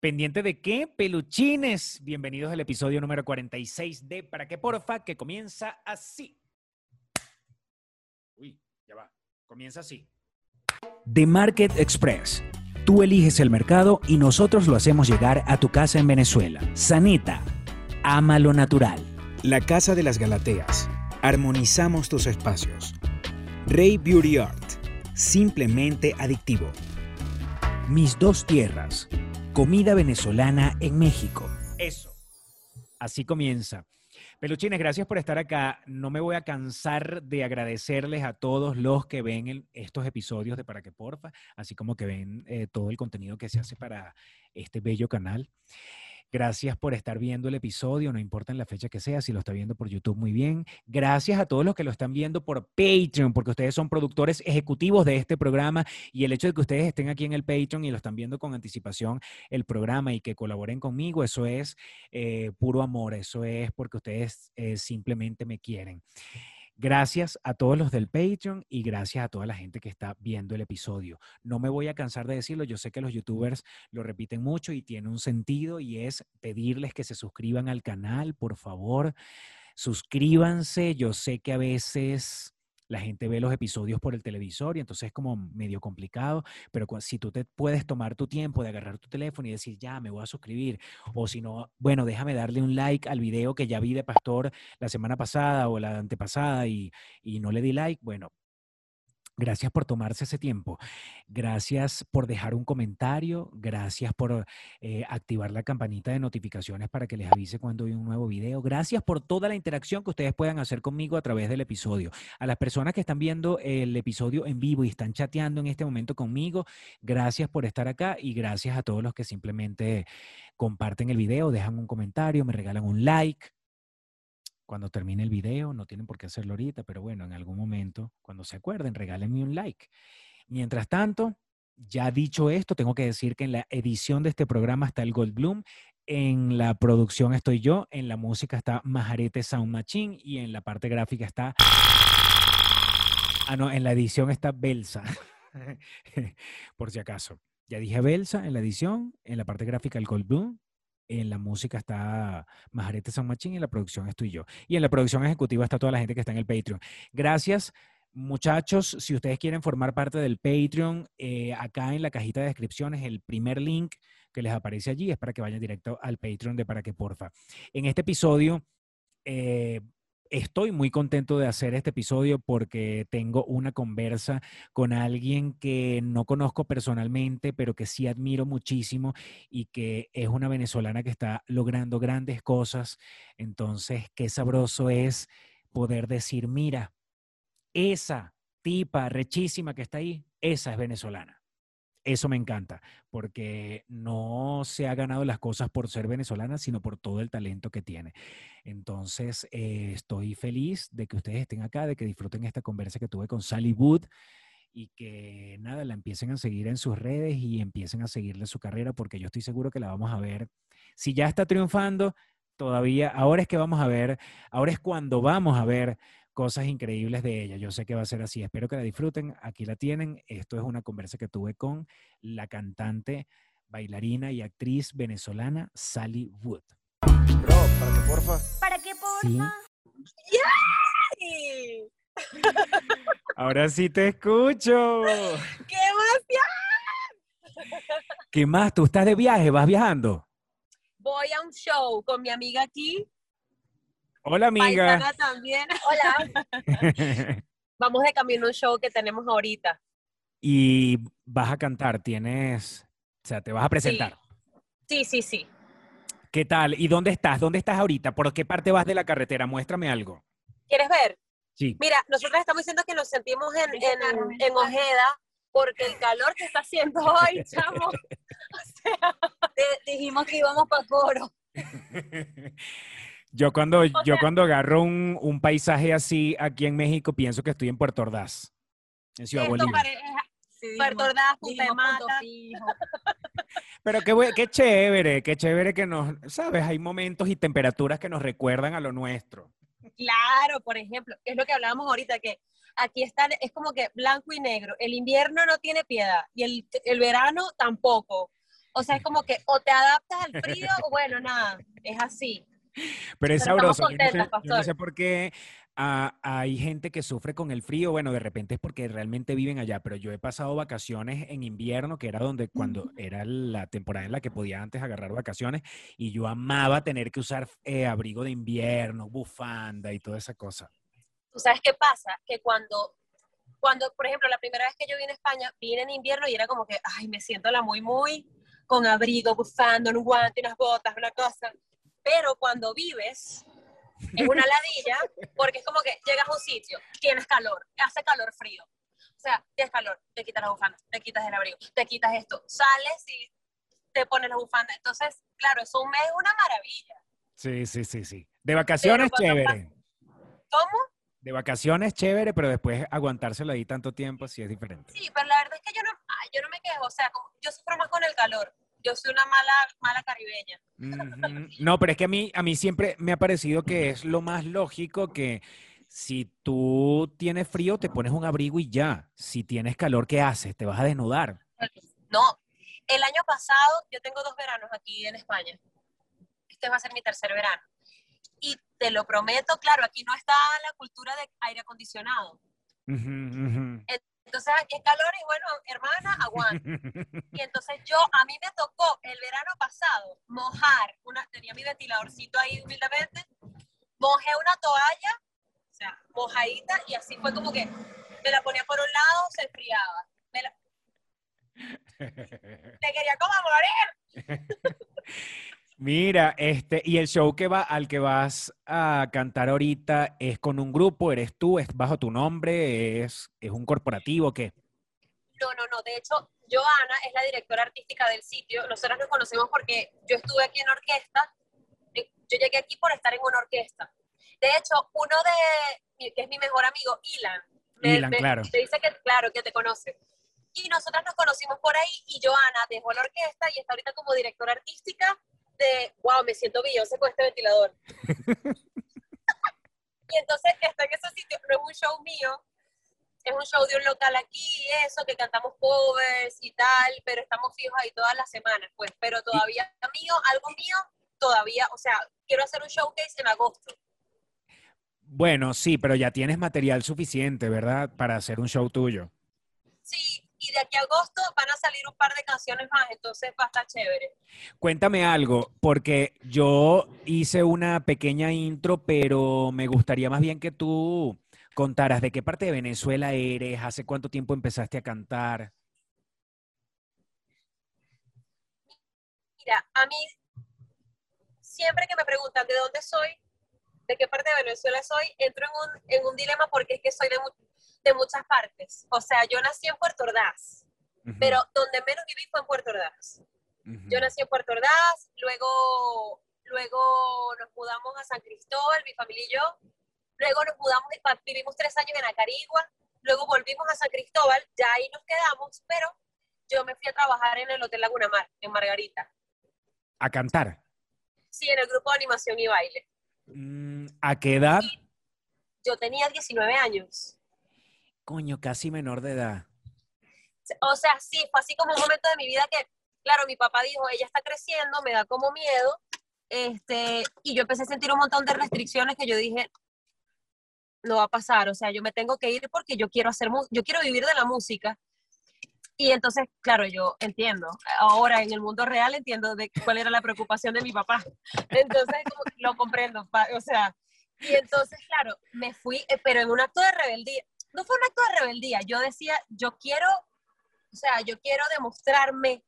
¿Pendiente de qué? Peluchines. Bienvenidos al episodio número 46 de Para qué porfa, que comienza así. Uy, ya va. Comienza así. The Market Express. Tú eliges el mercado y nosotros lo hacemos llegar a tu casa en Venezuela. Sanita. Ama lo natural. La Casa de las Galateas. Armonizamos tus espacios. Rey Beauty Art. Simplemente adictivo. Mis dos tierras. Comida venezolana en México. Eso. Así comienza. Peluchines, gracias por estar acá. No me voy a cansar de agradecerles a todos los que ven estos episodios de Para que Porfa, así como que ven eh, todo el contenido que se hace para este bello canal. Gracias por estar viendo el episodio, no importa en la fecha que sea, si lo está viendo por YouTube, muy bien. Gracias a todos los que lo están viendo por Patreon, porque ustedes son productores ejecutivos de este programa y el hecho de que ustedes estén aquí en el Patreon y lo están viendo con anticipación el programa y que colaboren conmigo, eso es eh, puro amor, eso es porque ustedes eh, simplemente me quieren. Gracias a todos los del Patreon y gracias a toda la gente que está viendo el episodio. No me voy a cansar de decirlo, yo sé que los youtubers lo repiten mucho y tiene un sentido y es pedirles que se suscriban al canal, por favor, suscríbanse. Yo sé que a veces la gente ve los episodios por el televisor y entonces es como medio complicado, pero si tú te puedes tomar tu tiempo de agarrar tu teléfono y decir, ya, me voy a suscribir, o si no, bueno, déjame darle un like al video que ya vi de Pastor la semana pasada o la antepasada y, y no le di like, bueno. Gracias por tomarse ese tiempo. Gracias por dejar un comentario. Gracias por eh, activar la campanita de notificaciones para que les avise cuando hay un nuevo video. Gracias por toda la interacción que ustedes puedan hacer conmigo a través del episodio. A las personas que están viendo el episodio en vivo y están chateando en este momento conmigo, gracias por estar acá y gracias a todos los que simplemente comparten el video, dejan un comentario, me regalan un like. Cuando termine el video, no tienen por qué hacerlo ahorita, pero bueno, en algún momento, cuando se acuerden, regálenme un like. Mientras tanto, ya dicho esto, tengo que decir que en la edición de este programa está el Goldblum, en la producción estoy yo, en la música está Majarete Sound Machine y en la parte gráfica está... Ah, no, en la edición está Belsa, por si acaso. Ya dije Belsa en la edición, en la parte gráfica el Goldblum, en la música está Majarete Sound Machine y en la producción estoy yo. Y en la producción ejecutiva está toda la gente que está en el Patreon. Gracias. Muchachos, si ustedes quieren formar parte del Patreon, eh, acá en la cajita de descripciones, el primer link que les aparece allí es para que vayan directo al Patreon de Para que Porfa. En este episodio, eh, estoy muy contento de hacer este episodio porque tengo una conversa con alguien que no conozco personalmente, pero que sí admiro muchísimo y que es una venezolana que está logrando grandes cosas. Entonces, qué sabroso es poder decir, mira, esa tipa rechísima que está ahí, esa es venezolana. Eso me encanta, porque no se ha ganado las cosas por ser venezolana, sino por todo el talento que tiene. Entonces, eh, estoy feliz de que ustedes estén acá, de que disfruten esta conversa que tuve con Sally Wood y que nada, la empiecen a seguir en sus redes y empiecen a seguirle su carrera, porque yo estoy seguro que la vamos a ver. Si ya está triunfando, todavía, ahora es que vamos a ver, ahora es cuando vamos a ver cosas increíbles de ella. Yo sé que va a ser así. Espero que la disfruten. Aquí la tienen. Esto es una conversa que tuve con la cantante, bailarina y actriz venezolana Sally Wood. Bro, para que porfa. ¿Para qué Sí. porfa? ¡Yay! Ahora sí te escucho. ¡Qué emoción! ¿Qué más? ¿Tú estás de viaje? ¿Vas viajando? Voy a un show con mi amiga aquí, Hola, amiga. paisana también. Hola. Vamos de camino a un show que tenemos ahorita. y vas a cantar. Tienes, o sea, te vas a presentar. Sí, sí, sí. ¿Qué tal? ¿Y dónde estás? ¿Dónde estás ahorita? ¿Por qué parte vas de la carretera? Muéstrame algo. ¿Quieres ver? Sí. Mira, nosotros estamos diciendo que nos sentimos en, en, en Ojeda porque el calor que está haciendo hoy, chamo. O sea, Te- dijimos que íbamos para coro. Yo cuando, yo sea- cuando agarro un, un paisaje así aquí en México, pienso que estoy en Puerto Ordaz, en Ciudad esto Bolívar. Sí, Puerto Ordaz, Mata. fijo. Pero qué, qué chévere, qué chévere que nos, ¿sabes? Hay momentos y temperaturas que nos recuerdan a lo nuestro. Claro, por ejemplo, es lo que hablábamos ahorita, que aquí está, es como que blanco y negro. El invierno no tiene piedad y el, el verano tampoco. O sea, es como que o te adaptas al frío o bueno, nada, es así. Pero es Pero sabroso. Yo no sé- yo no sé por qué ah, hay gente que sufre con el frío. Bueno, de repente es porque realmente viven allá, pero yo he pasado vacaciones en invierno, que era donde cuando era la temporada en la que podía antes agarrar vacaciones, y yo amaba tener que usar eh, abrigo de invierno, bufanda y toda esa cosa. ¿Tú sabes qué pasa? Que cuando, cuando, por ejemplo, la primera vez que yo vine a España, vine en invierno y era como que, ay, me siento la muy, muy, con abrigo, bufando, un guante, unas botas, una cosa. Pero cuando vives, es una ladilla, porque es como que llegas a un sitio, tienes calor, hace calor frío. O sea, tienes calor, te quitas la bufanda, te quitas el abrigo, te quitas esto, sales y te pones la bufanda. Entonces, claro, eso un mes es una maravilla. Sí, sí, sí, sí. De vacaciones, chévere. ¿Cómo? De vacaciones, chévere, pero después aguantárselo ahí tanto tiempo sí es diferente. Sí, pero la verdad es que yo no, yo no me quejo, o sea, como- yo sufro más con el calor. Yo soy una mala, mala caribeña. No, pero es que a mí, a mí siempre me ha parecido que es lo más lógico que si tú tienes frío, te pones un abrigo y ya. Si tienes calor, ¿qué haces? Te vas a desnudar. No, el año pasado yo tengo dos veranos aquí en España. Este va a ser mi tercer verano. Y te lo prometo, claro, aquí no está la cultura de aire acondicionado. Entonces aquí es calor y bueno, hermana, aguanta. Y entonces yo, a mí me tocó el verano pasado mojar, una, tenía mi ventiladorcito ahí humildemente, mojé una toalla, o sea, mojadita, y así fue como que me la ponía por un lado, se enfriaba. Me la, me quería como morir. Mira, este, y el show que va, al que vas a cantar ahorita es con un grupo, eres tú, es bajo tu nombre, es, es un corporativo, ¿qué? No, no, no. De hecho, Joana es la directora artística del sitio. Nosotros nos conocemos porque yo estuve aquí en orquesta. Eh, Yo llegué aquí por estar en una orquesta. De hecho, uno de, que es mi mejor amigo, Ilan, me, Ilan, me- claro. me dice que, claro, que te conoce. Y nosotras nos conocimos por ahí y Joana dejó la orquesta y está ahorita como directora artística de, wow, me siento Beyoncé con este ventilador. y entonces está en ese sitio, no es un show mío, es un show de un local aquí, eso, que cantamos covers y tal, pero estamos fijos ahí todas las semanas, pues, pero todavía mío, algo mío, todavía, o sea, quiero hacer un showcase en agosto. Bueno, sí, pero ya tienes material suficiente, ¿verdad? Para hacer un show tuyo. Sí, y de aquí a agosto van a salir un par de canciones más, entonces va a estar chévere. Cuéntame algo, porque yo hice una pequeña intro, pero me gustaría más bien que tú contaras de qué parte de Venezuela eres, hace cuánto tiempo empezaste a cantar. Mira, a mí, siempre que me preguntan de dónde soy, de qué parte de Venezuela soy, entro en un, en un dilema porque es que soy de, de muchas partes. O sea, yo nací en Puerto Ordaz, pero donde menos viví fue en Puerto Ordaz. Yo nací en Puerto Ordaz, luego, luego nos mudamos a San Cristóbal, mi familia y yo. Luego nos mudamos, vivimos tres años en Acarigua. Luego volvimos a San Cristóbal, ya ahí nos quedamos, pero yo me fui a trabajar en el Hotel Laguna Mar, en Margarita. A cantar. Sí, en el grupo de animación y baile. Mm, ¿A qué edad? Yo tenía 19 años. Coño, casi menor de edad. O sea, sí, fue así como un momento de mi vida que, claro, mi papá dijo, ella está creciendo, me da como miedo. Este, y yo empecé a sentir un montón de restricciones que yo dije, no va a pasar, o sea, yo me tengo que ir porque yo quiero hacer, yo quiero vivir de la música. Y entonces, claro, yo entiendo, ahora en el mundo real entiendo de cuál era la preocupación de mi papá. Entonces, como que lo comprendo, o sea, y entonces, claro, me fui, eh, pero en un acto de rebeldía, no fue un acto de rebeldía, yo decía, yo quiero, o sea, yo quiero demostrarme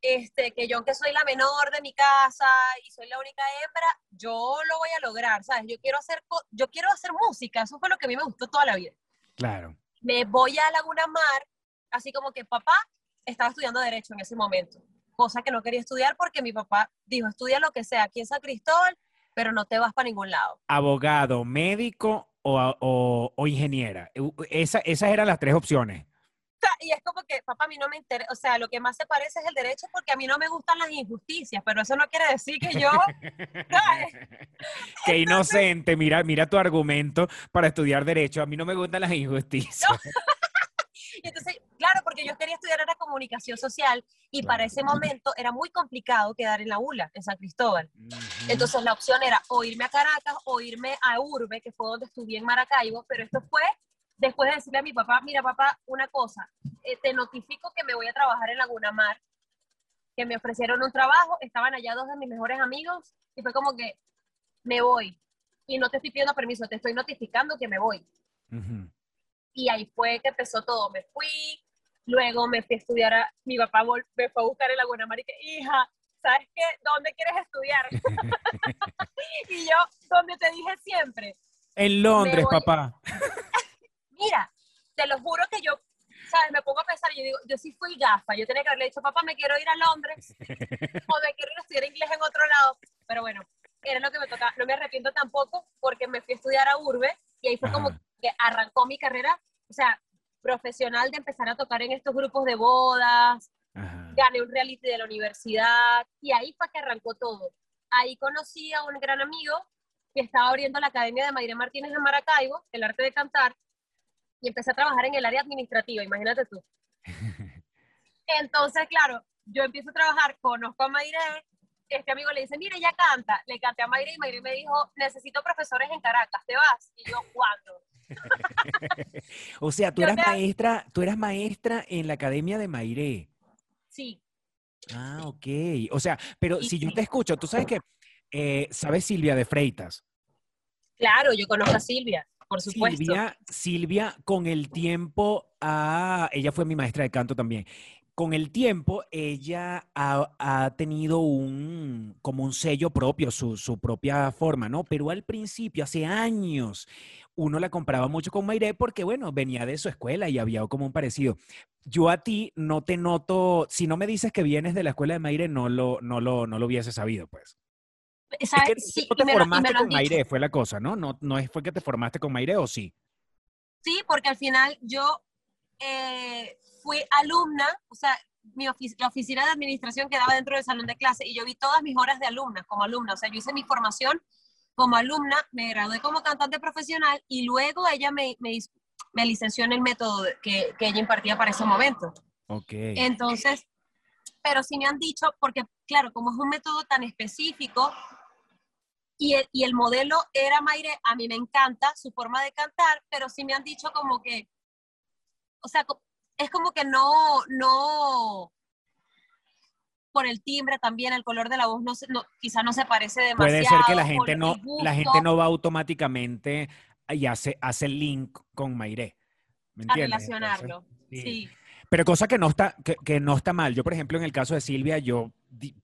este, que yo aunque soy la menor de mi casa y soy la única hembra, yo lo voy a lograr, ¿sabes? Yo quiero hacer, yo quiero hacer música, eso fue lo que a mí me gustó toda la vida. Claro. Me voy a Laguna Mar, así como que papá estaba estudiando Derecho en ese momento, cosa que no quería estudiar porque mi papá dijo, estudia lo que sea aquí en San Cristóbal, pero no te vas para ningún lado. Abogado, médico o, o- o ingeniera. Esa- esas eran las tres opciones. Y es como que, papá, a mí no me interesa, o sea, lo que más se parece es el derecho porque a mí no me gustan las injusticias, pero eso no quiere decir que yo. Qué inocente, mira, mira tu argumento para estudiar derecho. A mí no me gustan las injusticias. Y entonces Claro, porque yo quería estudiar era comunicación social y para ese momento era muy complicado quedar en la ULA, en San Cristóbal. Entonces la opción era o irme a Caracas o irme a Urbe, que fue donde estudié en Maracaibo, pero esto fue después de decirle a mi papá, mira papá, una cosa, eh, te notifico que me voy a trabajar en Laguna Mar, que me ofrecieron un trabajo, estaban allá dos de mis mejores amigos y fue como que me voy. Y no te estoy pidiendo permiso, te estoy notificando que me voy. Y ahí fue que empezó todo. Me fui, luego me fui a estudiar, a, mi papá me fue a buscar en Laguna Mar y que, hija, ¿sabes qué? ¿Dónde quieres estudiar? y yo, donde te dije siempre. En Londres, papá. Mira, te lo juro que yo, ¿sabes? Me pongo a pensar, yo digo, yo sí fui gafa, yo tenía que haberle dicho, papá, me quiero ir a Londres, o me quiero ir a estudiar inglés en otro lado, pero bueno, era lo que me tocaba. No me arrepiento tampoco porque me fui a estudiar a Urbe y ahí fue como que arrancó mi carrera, o sea, profesional de empezar a tocar en estos grupos de bodas, gané un reality de la universidad y ahí fue que arrancó todo. Ahí conocí a un gran amigo que estaba abriendo la Academia de Mayre Martínez en Maracaibo, el arte de cantar, y empecé a trabajar en el área administrativa, imagínate tú. Entonces, claro, yo empiezo a trabajar, conozco a Mayre, este amigo le dice, mire, ella canta, le canté a Mayre y Mayre me dijo, necesito profesores en Caracas, ¿te vas? Y yo, ¿cuándo? o sea, tú eras maestra, tú eras maestra en la Academia de Mayre. Sí. Ah, ok. O sea, pero si yo te escucho, tú sabes que, eh, ¿sabes Silvia de Freitas? Claro, yo conozco a Silvia por supuesto. Silvia, Silvia con el tiempo, ah, ella fue mi maestra de canto también. Con el tiempo, ella ha, tenido un, como un sello propio, su, su, propia forma, ¿no? Pero al principio, hace años, uno la comparaba mucho con Mayre porque, bueno, venía de su escuela y había como un parecido. Yo a ti no te noto, si no me dices que vienes de la escuela de Mayre, no lo, no lo, no lo hubiese sabido, pues. Es que sí, no te formaste con fue la cosa, ¿no? ¿no? No fue que te formaste con Mayre o sí. Sí, porque al final yo eh, fui alumna, o sea, mi la oficina de administración quedaba dentro del salón de clase y yo vi todas mis horas de alumna como alumna, o sea, yo hice mi formación como alumna, me gradué como cantante profesional y luego ella me, me, me licenció en el método que, que, ella impartía para ese momento. Ok. Entonces, pero sí me han dicho, porque claro, como es un método tan específico, y el, y el modelo era Mayre, a mí me encanta su forma de cantar, pero sí me han dicho como que, o sea, es como que no, no, por el timbre también, el color de la voz, no, no quizá no se parece demasiado. Puede ser que la gente, no, la gente no va automáticamente y hace, hace el link con Mayre. ¿Me entiendes? A relacionarlo, sí. Pero cosa que no está, que, no está mal. Yo, por ejemplo, en el caso de Silvia, yo,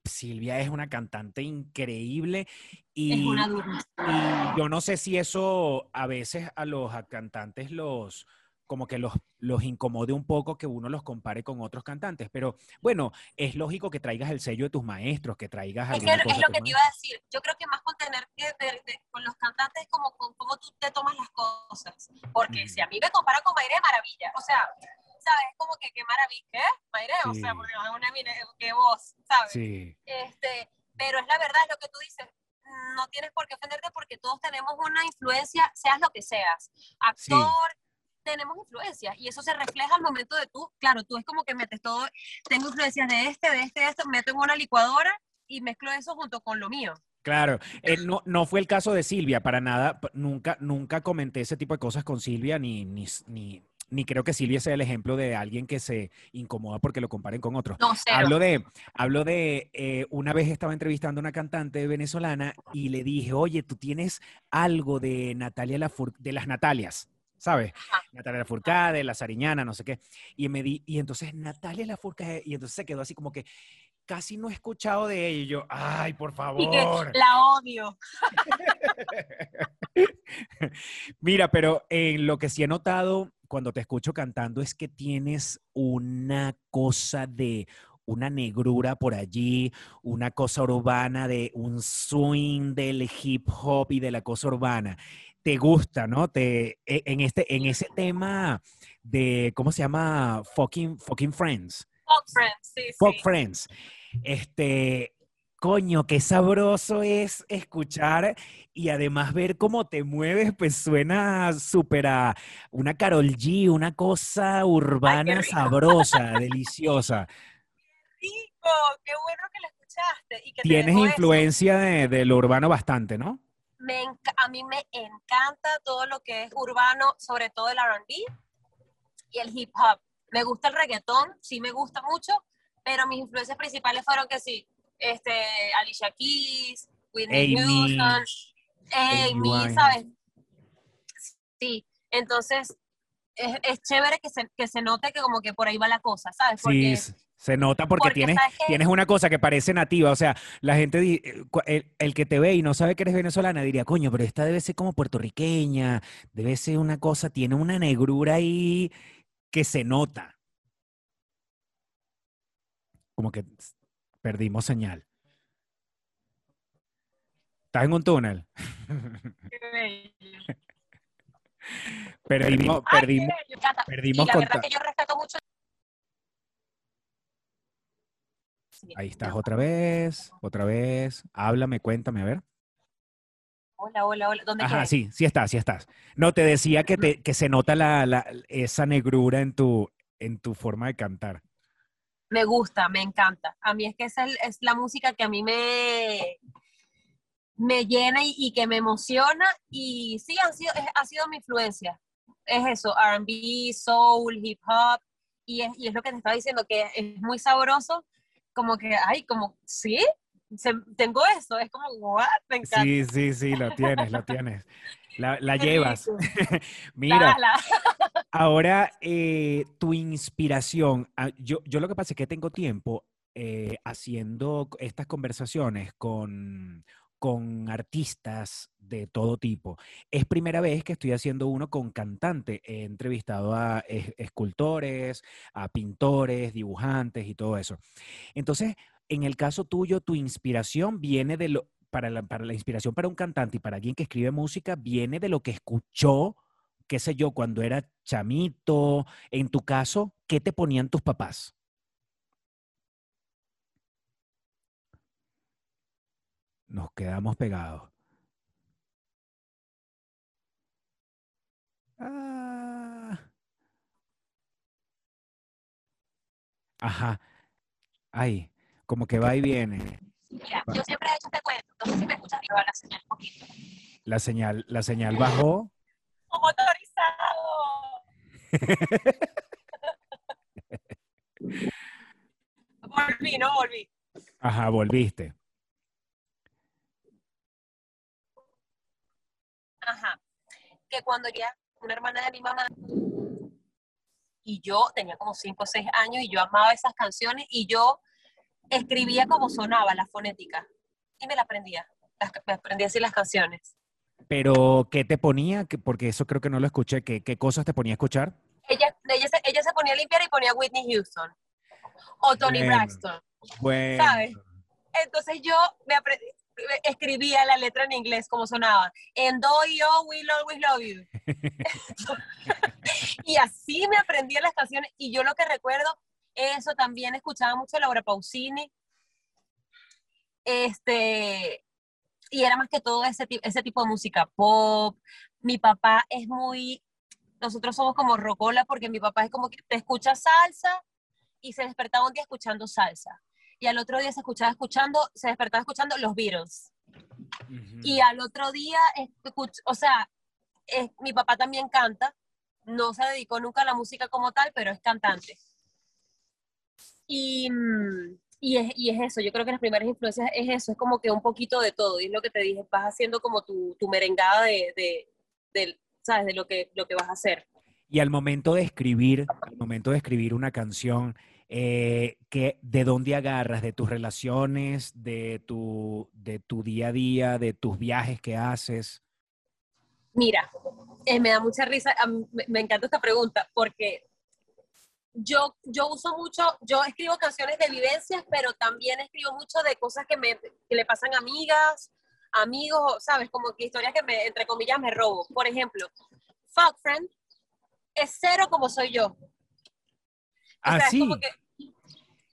Silvia es una cantante increíble y, es una y yo no sé si eso a veces a los cantantes los, como que los, los incomode un poco que uno los compare con otros cantantes. Pero bueno, es lógico que traigas el sello de tus maestros, que traigas Es, que, es lo que te iba a decir. Yo creo que más con tener que ver con los cantantes como con cómo tú te tomas las cosas. Porque si a mí me compara con Mayre, maravilla. O sea, ¿sabes? Es como que qué maravilla, ¿qué? Mayre, o sea, porque es una qué voz, ¿sabes? Sí. Este, pero es la verdad, es lo que tú dices, no tienes por qué ofenderte porque todos tenemos una influencia, seas lo que seas, actor, tenemos influencia y eso se refleja al momento de tú, claro, tú es como que metes todo, tengo influencias de este, de este, de esto, meto en una licuadora y mezclo eso junto con lo mío. Claro, eh, no, no fue el caso de Silvia, para nada, nunca, nunca comenté ese tipo de cosas con Silvia, ni, ni, ni, ni creo que Silvia sea el ejemplo de alguien que se incomoda porque lo comparen con otros. No, hablo de, hablo de eh, una vez estaba entrevistando a una cantante venezolana y le dije, oye, tú tienes algo de Natalia de las Natalias. ¿Sabes? Natalia Lafourcade, la Sariñana, no sé qué. Y me di, y entonces Natalia Lafourcade, y entonces se quedó así como que, casi no he escuchado de ella. Y yo, ay, por favor. la odio. Mira, pero en lo que sí he notado cuando te escucho cantando es que tienes una cosa de una negrura por allí, una cosa urbana de un swing del hip hop y de la cosa urbana. Te gusta, ¿no? Te, e, en, este, en ese tema de, ¿cómo se llama? Fucking, fucking Friends. Fuck Friends, sí. Fuck Friends. Este, coño, qué sabroso es escuchar y además ver cómo te mueves, pues suena súper a una Carol G, una cosa urbana sabrosa, deliciosa. Rico, qué bueno que lo escuchaste. Y que Tienes influencia de, de lo urbano bastante, ¿no? Me a mí me encanta todo lo que es urbano, sobre todo el R&B y el hip hop. Me gusta el reggaetón, sí me gusta mucho, pero mis influencias principales fueron que sí, este, Alicia Keys, Whitney Houston, Amy Amy. ¿sabes? Sí, entonces es, es chévere que se, que se note que como que por ahí va la cosa, ¿sabes? Sí, Porque, se nota porque, porque, tienes, tienes una cosa que parece nativa. O sea, la gente, eh, el, el que te ve y no sabe que eres venezolana diría, coño, pero esta debe ser como puertorriqueña, debe ser una cosa, tiene una negrura ahí que se nota. Como que perdimos señal. ¿Estás en un túnel? qué bello. Perdimos, Ay, perdimos, perdimos y la verdad que yo respeto mucho. Ahí estás otra vez, otra vez. Háblame, cuéntame, a ver. Hola, hola, hola. ¿Dónde Ajá, quedé? sí, sí estás, sí estás. No, te decía que, te, que se nota la, la- esa negrura en tu, en tu forma de cantar. Me gusta, me encanta. A mí es que esa es, es la música que a mí me, me llena y, y que me emociona. Y sí, han sido, es- ha sido mi influencia. Es eso, RB, soul, hip hop. Y es, y es lo que te estaba diciendo, que es muy sabroso. Como que, ay, como, ¿sí? Se- tengo eso. Es como, what? Me encanta. Sí, sí, sí, lo tienes, lo tienes. La, la llevas. Mira, ahora eh, tu inspiración. ah, Yo, yo lo que pasa es que tengo tiempo eh, haciendo estas conversaciones con, con artistas de todo tipo. Es primera vez que estoy haciendo uno con cantante. He entrevistado a es- escultores, a pintores, dibujantes y todo eso. Entonces, en el caso tuyo, tu inspiración viene de lo, para la inspiración para un cantante y para alguien que escribe música, viene de lo que escuchó, qué sé yo, cuando era chamito. En tu caso, ¿qué te ponían tus papás? Nos quedamos pegados. Ah. Ajá. Ay, como que va y viene. Mira, yo siempre he hecho este cuento. No sé si me escuchas arriba la señal un poquito. La señal, la señal bajó. ¡Oh, motorizado! volví, no volví. Ajá, volviste. Ajá. Que cuando ya una hermana de mi mamá y yo tenía como 5 o 6 años y yo amaba esas canciones y yo escribía como sonaba la fonética y me la aprendía. Las, me aprendía así las canciones. Pero, ¿qué te ponía? Que- Porque eso creo que no lo escuché. ¿Qué, qué cosas te ponía a escuchar? Ella, ella, se, ella se ponía a limpiar y ponía Whitney Houston o Tony Bueno. Braxton. Bueno. ¿Sabes? Entonces yo me aprendí, escribía la letra en inglés como sonaba. En do y yo will always love you. y así me aprendí las canciones y yo lo que recuerdo, eso también escuchaba mucho Laura Pausini. Este, y era más que todo ese, ese tipo de música pop. Mi papá es muy, nosotros somos como rocola porque mi papá es como que te escucha salsa y se despertaba un día escuchando salsa. Y al otro día se escuchaba escuchando, se despertaba escuchando los Beatles. Ujú. Y al otro día, escuch- o sea, es- mi papá también canta, no se dedicó nunca a la música como tal, pero es cantante. Y, y, es, y es eso, yo creo que las primeras influencias es eso, es como que un poquito de todo, y es lo que te dije, vas haciendo como tu, tu merengada de, de, del- ¿sabes? De lo que, lo que vas a hacer. Y al momento de escribir, al momento de escribir una canción, eh, que, ¿de dónde agarras? ¿De tus relaciones? ¿De tu, ¿De tu día a día? ¿De tus viajes que haces? Mira, eh, me da mucha risa, mí me, me encanta esta pregunta, porque yo, yo uso mucho, yo escribo canciones de vivencias, pero también escribo mucho de cosas que, me, que le pasan a amigas, amigos, ¿sabes? Como que historias que me, entre comillas, me robo. Por ejemplo, Fuck Friend es cero como soy yo. O Ah, sea, sí. es como que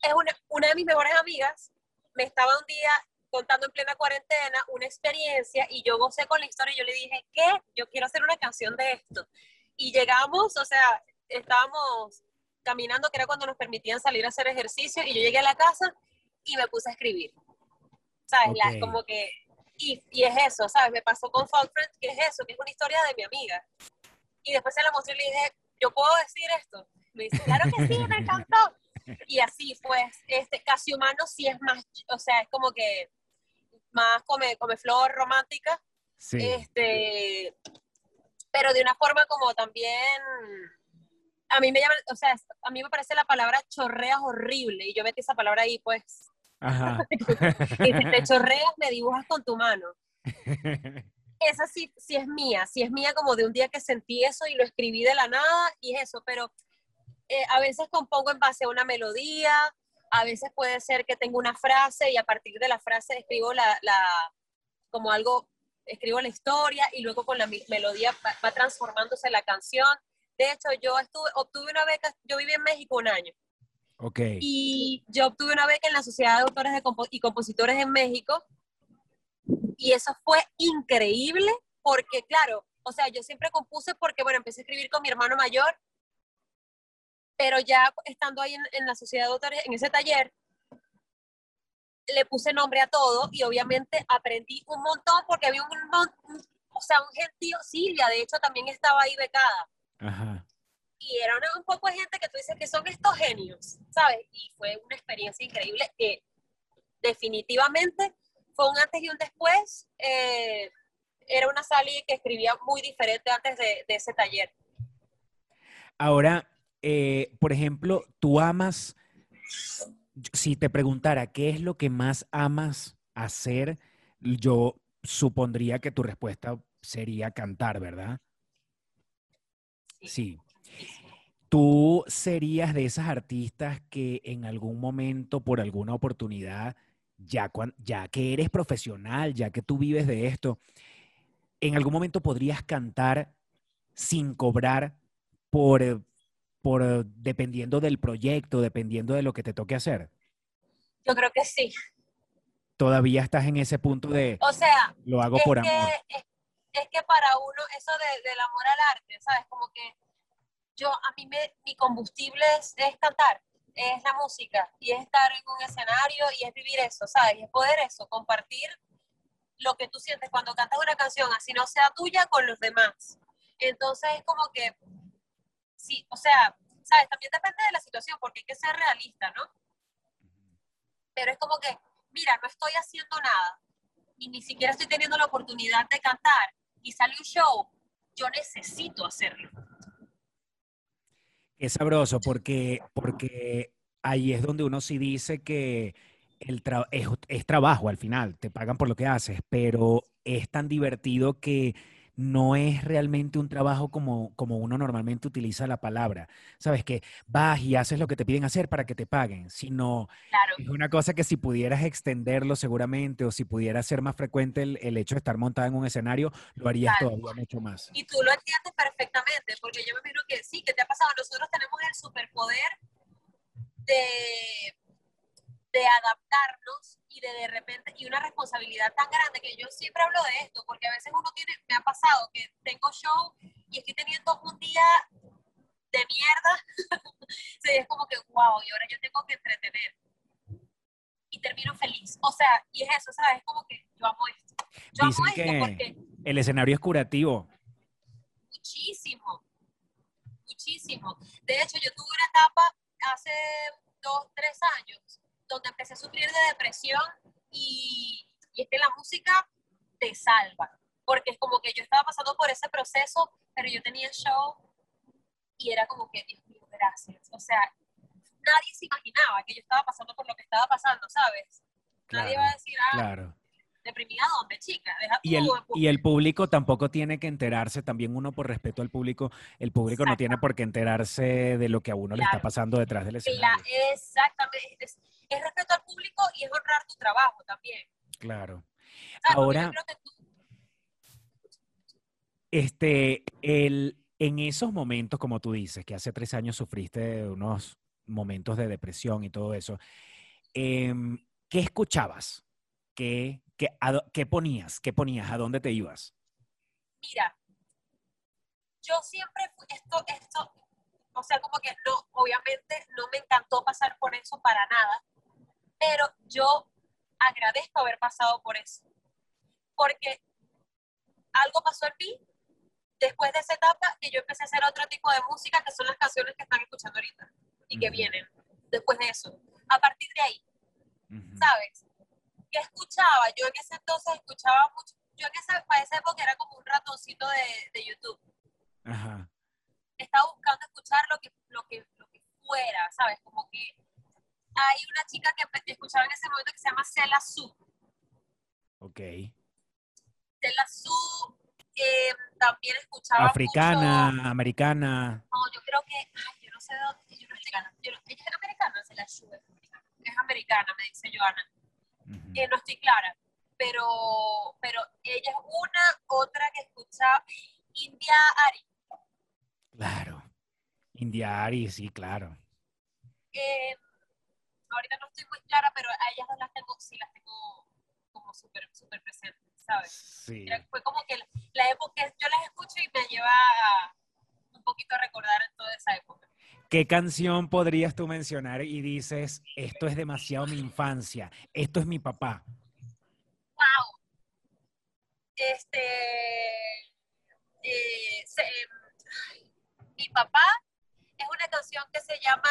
es una, una de mis mejores amigas, me estaba un día contando en plena cuarentena una experiencia y yo gocé con la historia y yo le dije, ¿qué? Yo quiero hacer una canción de esto. Y llegamos, o sea, estábamos caminando, que era cuando nos permitían salir a hacer ejercicio, y yo llegué a la casa y me puse a escribir. ¿Sabes? La- Ok. como que, y, y es eso, ¿sabes? Me pasó con Folk Friends, que es eso, que es una historia de mi amiga. Y después se la mostré y le dije, ¿yo puedo decir esto? Me dice, claro que sí, me encantó. Y así, pues, este, Casi Humano sí es más, o sea, es como que más come, come flor romántica, Sí. este, pero de una forma como también, a mí me llama, o sea, a mí me parece la palabra chorreas horrible, y yo metí esa palabra ahí, pues, Ajá. y si te chorreas, me dibujas con tu mano. Esa sí, sí es mía, sí es mía como de un día que sentí eso y lo escribí de la nada, y es eso, pero eh, a veces compongo en base a una melodía, a veces puede ser que tengo una frase y a partir de la frase escribo la, la como algo, escribo la historia y luego con la melodía va, va transformándose la canción. De hecho, yo estuve, obtuve una beca, yo viví en México un año ok. y yo obtuve una beca en la Sociedad de Autores de Compo- y Compositores en México y eso fue increíble porque, claro, o sea, yo siempre compuse porque, bueno, empecé a escribir con mi hermano mayor, pero ya estando ahí en, en la Sociedad de Autores, en ese taller, le puse nombre a todo y obviamente aprendí un montón porque había un, mon- un- o sea, un gentío, Silvia, de hecho, también estaba ahí becada Ajá. y era una- un poco de gente que tú dices que son estos genios, ¿sabes? Y fue una experiencia increíble que definitivamente fue un antes y un después. eh, era una Sally que escribía muy diferente antes de, de ese taller. Ahora, eh, por ejemplo, tú amas, si te preguntara qué es lo que más amas hacer, yo supondría que tu respuesta sería cantar, ¿verdad? Sí. ¿Tú serías de esas artistas que en algún momento, por alguna oportunidad, ya, ya que eres profesional, ya que tú vives de esto, en algún momento podrías cantar sin cobrar por, por eh, dependiendo del proyecto, dependiendo de lo que te toque hacer? Yo creo que sí. Todavía estás en ese punto de O sea, lo hago por que, amor. es, es que para uno eso de- del amor al arte, ¿sabes? Como que yo, a mí me, mi combustible es, es cantar, es la música, y es estar en un escenario y es vivir eso, ¿sabes? Y es poder eso, compartir lo que tú sientes cuando cantas una canción, así no sea tuya, con los demás. Entonces es como que, sí, o sea, ¿sabes? También depende de la situación, porque hay que ser realista, ¿no? Pero es como que, mira, no estoy haciendo nada y ni siquiera estoy teniendo la oportunidad de cantar y sale un show, yo necesito hacerlo. Es sabroso porque, porque ahí es donde uno sí dice que el tra- es, es trabajo al final, te pagan por lo que haces, pero es tan divertido que no es realmente un trabajo como, como uno normalmente utiliza la palabra. Sabes que vas y haces lo que te piden hacer para que te paguen, sino Claro, es una cosa que si pudieras extenderlo seguramente o si pudiera ser más frecuente el, el hecho de estar montada en un escenario, lo harías Claro. todavía mucho más. y tú lo entiendes perfectamente, porque yo me imagino que sí, que te ha pasado. Nosotros tenemos el superpoder de, de adaptarnos y de de repente, y una responsabilidad tan grande que yo siempre hablo de esto, porque a veces uno tiene, me ha pasado que tengo show y estoy teniendo un día de mierda, sí, es como que, wow, y ahora yo tengo que entretener. Y termino feliz. O sea, y es eso, ¿sabes? Es como que yo amo esto. Yo Dicen amo esto que- porque El escenario es curativo. muchísimo, muchísimo. De hecho, yo tuve una etapa hace dos, tres años donde empecé a sufrir de depresión y, y es que la música te salva, porque es como que yo estaba pasando por ese proceso, pero yo tenía show y era como que, Dios mío, gracias. O sea, nadie se imaginaba que yo estaba pasando por lo que estaba pasando, ¿sabes? Nadie Claro, va a decir, ah, Claro. deprimida dónde, chica, deja Y el, y el público tampoco tiene que enterarse, también uno por respeto al público, el público no tiene por qué enterarse de lo que a uno le está Claro. pasando detrás del La- escenario. exactamente. Es, es respeto al público y es honrar tu trabajo también. Claro. Ahora- tú- Este, el, en esos momentos, como tú dices, que hace tres años sufriste unos momentos de depresión y todo eso, em, ¿qué escuchabas? ¿qué, qué, a qué ponías? ¿Qué ponías? ¿A dónde te ibas? Mira, yo siempre fui, esto, esto, o sea, como que no, obviamente no me encantó pasar por eso para nada, pero yo agradezco haber pasado por eso, porque algo pasó en mí después de esa etapa que yo empecé a hacer otro tipo de música, que son las canciones que están escuchando ahorita y que Ujú. vienen después de eso. A partir de ahí, Ujú. ¿sabes? ¿Qué escuchaba? Yo en ese entonces escuchaba mucho, yo en esa, para esa época era como un ratoncito de, de YouTube. Ajá. estaba buscando escuchar lo que, lo que, lo que fuera, ¿sabes? Como que hay una chica que escuchaba en ese momento que se llama Cela Su. Ok. Cela Su eh, también escuchaba Africana, mucho- americana. no, yo creo que, ay, yo no sé de dónde, yo no estoy. Yo no- ella es americana, Cela Su es americana. Es americana, me dice Joana. Ujú. Eh, no estoy clara, pero, pero ella es una, otra que escucha India Ari. Claro. India Ari, sí, claro. Eh, ahorita no estoy muy clara, pero a ellas dos las tengo, sí las tengo como súper, súper presentes, ¿sabes? Sí. Era- Fue como que la, la época, yo las escucho y me lleva a un poquito a recordar toda esa época. ¿Qué canción podrías tú mencionar y dices, esto es demasiado mi infancia, esto es mi papá? ¡Wow! Este, eh, se- ay, mi papá es una canción que se llama,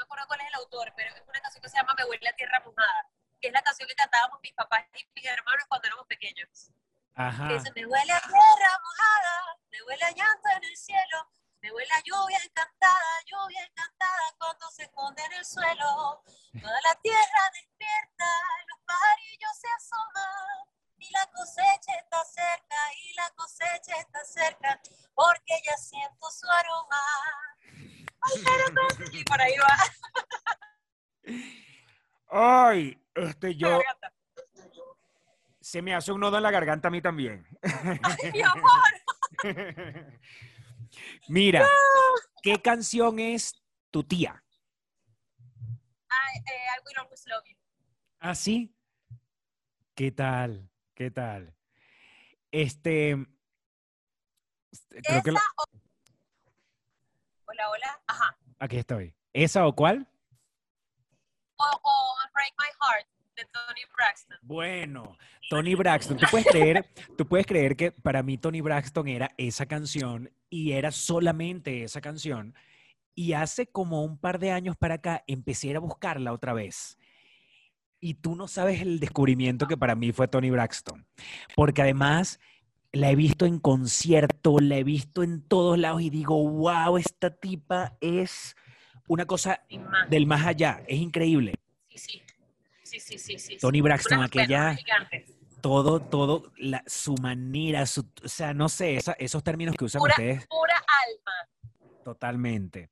me acuerdo cuál es el autor, pero es una canción que se llama Me huele a tierra mojada, que es la canción que cantábamos mis papás y mis hermanos cuando éramos pequeños. Ajá. Que dice, me huele a tierra mojada, me huele a llanto en el cielo, me huele a lluvia encantada, lluvia encantada cuando se esconde en el suelo. Toda la tierra despierta, los pajarillos se asoman, y la cosecha está cerca, y la cosecha está cerca, porque ya siento su aroma. Y por ahí va. Ay, este yo, se me hace un nodo en la garganta a mí también. Ay, mi amor. Mira, ¿qué canción es tu tía? Ay, eh, I will always love you. ¿Ah, sí? ¿Qué tal? ¿Qué tal? Este, creo que la- o- Hola, hola. Ajá. aquí estoy. ¿Esa o cuál? O, o Break My Heart de Tony Braxton. Bueno, Tony Braxton, tú puedes creer, tú puedes creer que para mí Tony Braxton era esa canción y era solamente esa canción. Y hace como un par de años para acá empecé a buscarla otra vez. Y tú no sabes el descubrimiento que para mí fue Tony Braxton. Porque además la he visto en concierto, la he visto en todos lados y digo, wow, esta tipa es una cosa del más allá. Es increíble. Sí, sí. Sí, sí, sí, sí. Tony Braxton, aquella... todo, todo, la, su manera, su, o sea, no sé, esa- esos términos que usan Pura, ustedes, pura alma. totalmente,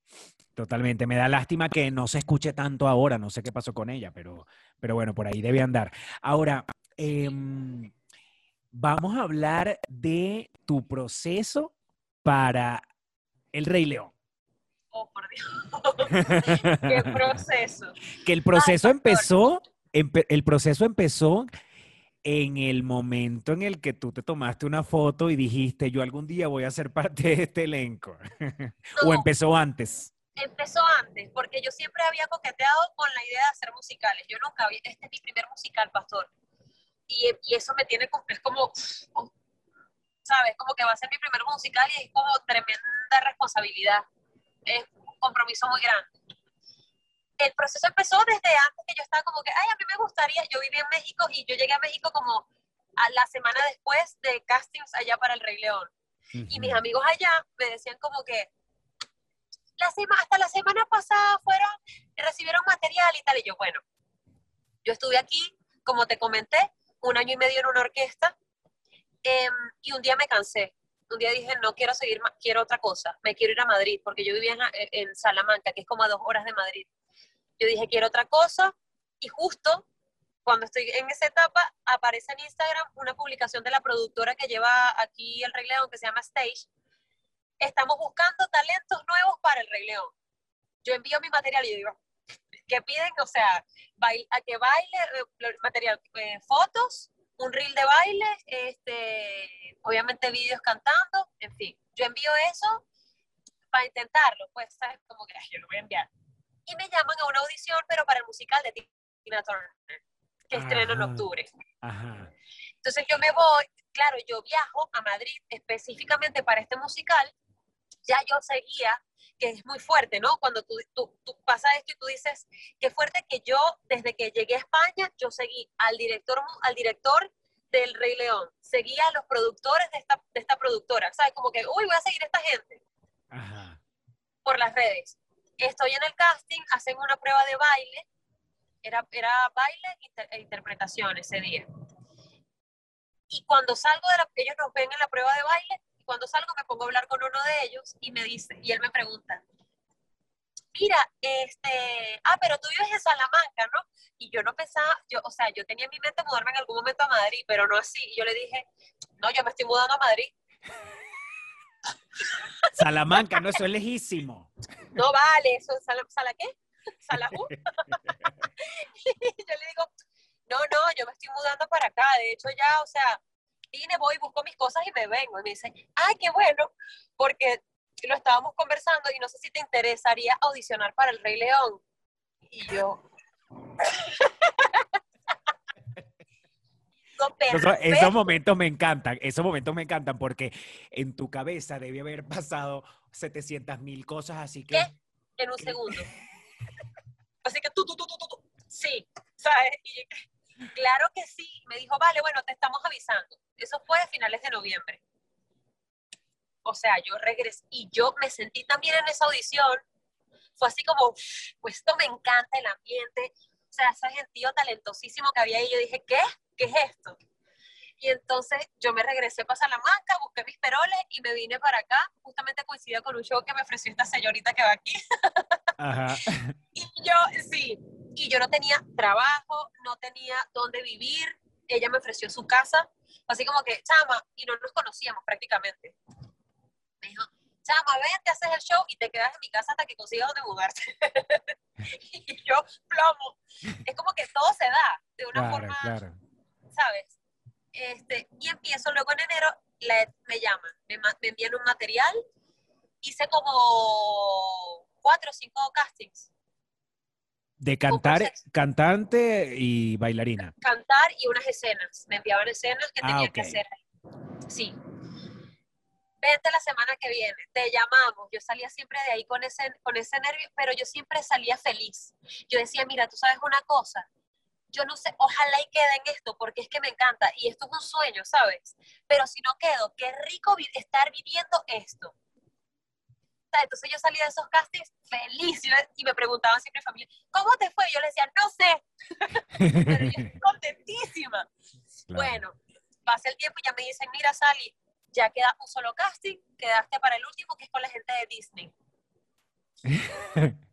totalmente. Me da lástima que no se escuche tanto ahora, no sé qué pasó con ella, pero, pero bueno, por ahí debe andar. Ahora, em, vamos a hablar de tu proceso para El Rey León. Oh, por Dios. Qué proceso. que el proceso empezó, empe- el proceso empezó en el momento en el que tú te tomaste una foto y dijiste, yo algún día voy a ser parte de este elenco. o empezó antes. empezó antes, porque yo siempre había coqueteado con la idea de hacer musicales. Yo nunca había, este es mi primer musical, pastor. Y, y eso me tiene, como- es como, ¿sabes? Como que va a ser mi primer musical y es como tremenda responsabilidad. Es un compromiso muy grande. El proceso empezó desde antes que yo estaba como que, ay, a mí me gustaría, yo viví en México y yo llegué a México como a la semana después de castings allá para El Rey León. Y mis amigos allá me decían como que la sema- hasta la semana pasada fueron, recibieron material y tal. Y yo, bueno, yo estuve aquí, como te comenté, un año y medio en una orquesta em, y un día me cansé. Un día dije, no quiero seguir, quiero otra cosa. Me quiero ir a Madrid, porque yo vivía en, en Salamanca, que es como a dos horas de Madrid. Yo dije, quiero otra cosa. Y justo cuando estoy en esa etapa, aparece en Instagram una publicación de la productora que lleva aquí el Rey que se llama Stage. Estamos buscando talentos nuevos para el Rey. Yo envío mi material y yo digo, ¿Qué piden? O sea, bail- a que baile, material, eh, fotos, un reel de baile, este, obviamente vídeos cantando, en fin. Yo envío eso para intentarlo, pues, ¿sabes? Como que "Ay, yo lo voy a enviar. Y me llaman a una audición, pero para el musical de Tina Turner, que estreno en Ajá. octubre. Ajá. Entonces yo me voy, claro, yo viajo a Madrid específicamente para este musical. Ya yo seguía, que es muy fuerte, ¿no? Cuando tú, tú, tú pasa esto y tú dices, qué fuerte que yo, desde que llegué a España, yo seguí al director, al director del Rey León, seguía a los productores de esta, de esta productora, ¿sabes? Como que, uy, voy a seguir a esta gente Ajá. por las redes. Estoy en el casting, hacen una prueba de baile, era, era baile inter- e interpretación ese día. Y cuando salgo de la, ellos nos ven en la prueba de baile, cuando salgo me pongo a hablar con uno de ellos y me dice, y él me pregunta, mira, este, ah, pero tú vives en Salamanca, ¿no? Y yo no pensaba, yo, o sea, yo tenía en mi mente mudarme en algún momento a Madrid, pero no así. Y yo le dije, no, yo me estoy mudando a Madrid. Salamanca, no, eso es lejísimo. no vale, eso es sala, ¿sala qué? ¿Salajú? y yo le digo, no, no, yo me estoy mudando para acá, de hecho ya, o sea, vine, voy, busco mis cosas y me vengo. Y me dice, ay, qué bueno, porque lo estábamos conversando y no sé si te interesaría audicionar para el Rey León. Y yo... Esos momentos me encantan, esos momentos me encantan porque en tu cabeza debe haber pasado 700 mil cosas, así que... ¿Qué? en un segundo. Así que tú, tú, tú, tú, tú. Sí, ¿sabes? Y claro que sí. Me dijo, vale, bueno, te estamos avisando. Eso fue a finales de noviembre. O sea, yo regresé y yo me sentí también en esa audición. Fue así como, pues esto me encanta el ambiente. O sea, ese gentío talentosísimo que había ahí. Yo dije, ¿qué? ¿Qué es esto? Y entonces yo me regresé para Salamanca, busqué mis peroles y me vine para acá. Justamente coincidió con un show que me ofreció esta señorita que va aquí. Ajá. Y yo, sí, y yo no tenía trabajo, no tenía dónde vivir. Ella me ofreció su casa, así como que, chama, y no nos conocíamos prácticamente. Me dijo, chama, ven, te haces el show y te quedas en mi casa hasta que consigas dónde mudarte. y yo, plomo. Es como que todo se da de una Claro, forma, claro. ¿sabes? Este, y empiezo luego en enero, la- me llaman, me, me envían un material, hice como cuatro o cinco castings De cantar, cantante y bailarina. cantar y unas escenas. Me enviaban escenas que Ah, tenía que hacer. Sí. Vente la semana que viene, te llamamos. Yo salía siempre de ahí con ese, con ese nervio, pero yo siempre salía feliz. Yo decía, mira, tú sabes una cosa, yo no sé, ojalá y quede en esto, porque es que me encanta y esto es un sueño, ¿sabes? Pero si no quedo, qué rico vi- estar viviendo esto. Entonces yo salía de esos castings feliz y me- preguntaban siempre mi familia, ¿cómo te fue? Y yo les decía, no sé, pero yo estoy contentísima. Claro. Bueno, pasa el tiempo y ya me dicen, mira, Sally, ya queda un solo casting, quedaste para el último, que es con la gente de Disney.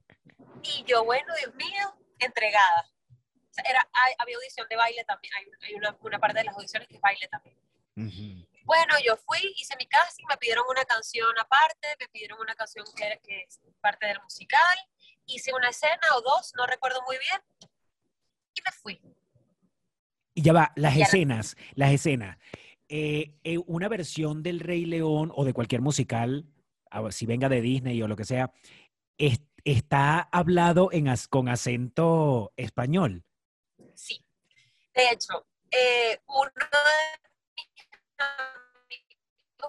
Y yo, bueno, Dios mío, entregada. O sea, era, hay- había audición de baile también, hay, hay una, una parte de las audiciones que es baile también. Ujú. Bueno, yo fui, hice mi casting, me pidieron una canción aparte, me pidieron una canción que, que es parte del musical, hice una escena o dos, no recuerdo muy bien, y me fui. Y ya va, las Ya la- escenas, las escenas. Eh, eh, una versión del Rey León o de cualquier musical, si venga de Disney o lo que sea, es- está hablado en, as- con acento español. Sí. De hecho, eh, uno de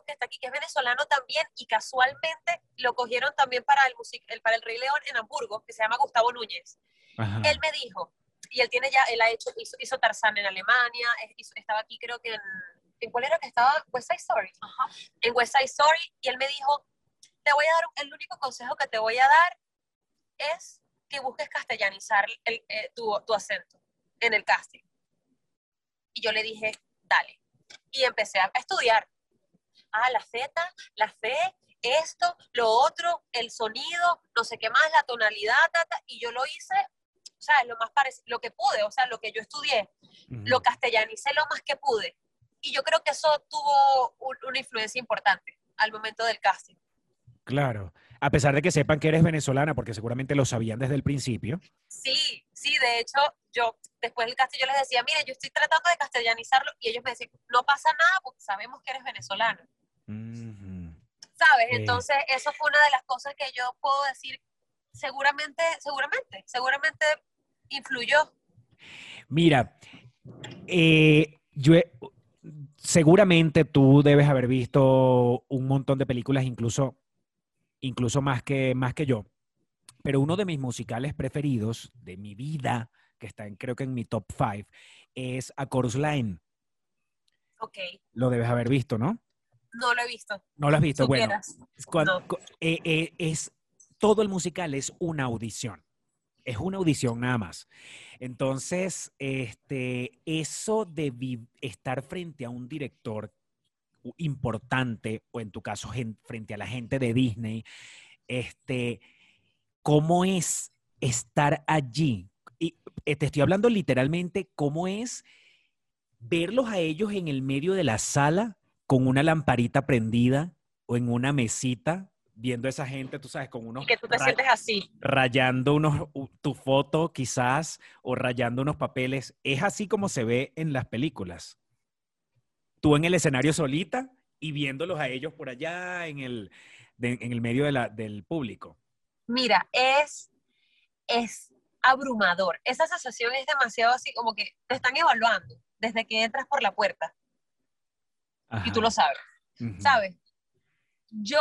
que está aquí, que es venezolano también, y casualmente lo cogieron también para el, music el, para el Rey León en Hamburgo, que se llama Gustavo Núñez. Ajá. Él me dijo, y él tiene ya, él ha hecho, hizo, hizo Tarzán en Alemania, hizo- estaba aquí creo que en, ¿en cuál era que estaba? West Side Story. En West Side Story, y él me dijo, te voy a dar, el único consejo que te voy a dar es que busques castellanizar el, eh, tu, tu acento en el casting. Y yo le dije, dale. Y empecé a estudiar. Ah, la Z, la C, esto, lo otro, el sonido, no sé qué más, la tonalidad, ta, ta, y yo lo hice, o sea, lo más parecido, lo que pude, o sea, lo que yo estudié, Ujú. lo castellanicé lo más que pude. Y yo creo que eso tuvo un- una influencia importante al momento del casting. Claro. A pesar de que sepan que eres venezolana, porque seguramente lo sabían desde el principio. Sí, sí, de hecho, yo después del casting yo les decía, mire, yo estoy tratando de castellanizarlo y ellos me decían, no pasa nada porque sabemos que eres venezolana. Ujú. ¿Sabes? Sí. Entonces, eso fue una de las cosas que yo puedo decir, seguramente, seguramente, seguramente influyó. Mira, eh, yo he- seguramente tú debes haber visto un montón de películas, incluso, incluso más que, más que yo. Pero uno de mis musicales preferidos de mi vida, que está en, creo que en mi top five, es A Chorus Line. Ok, Lo debes haber visto, ¿no? no lo he visto. No lo has visto. Bueno, supieras. es cuando- No. co- eh, eh, es todo el musical es una audición. Es una audición nada más. Entonces, este, eso de estar frente a un director importante, o en tu caso, frente a la gente de Disney, este, ¿cómo es estar allí? Eh, te estoy hablando literalmente, ¿cómo es verlos a ellos en el medio de la sala con una lamparita prendida o en una mesita, viendo a esa gente, tú sabes, con unos Y que tú te sientes así. rayando unos, tu foto quizás o rayando unos papeles. Es así como se ve en las películas. Tú en el escenario solita y viéndolos a ellos por allá en el, de- en el medio de la- del público. Mira, es, es abrumador. Esa sensación es demasiado así, como que te están evaluando desde que entras por la puerta y tú lo sabes. ¿sabes? Yo,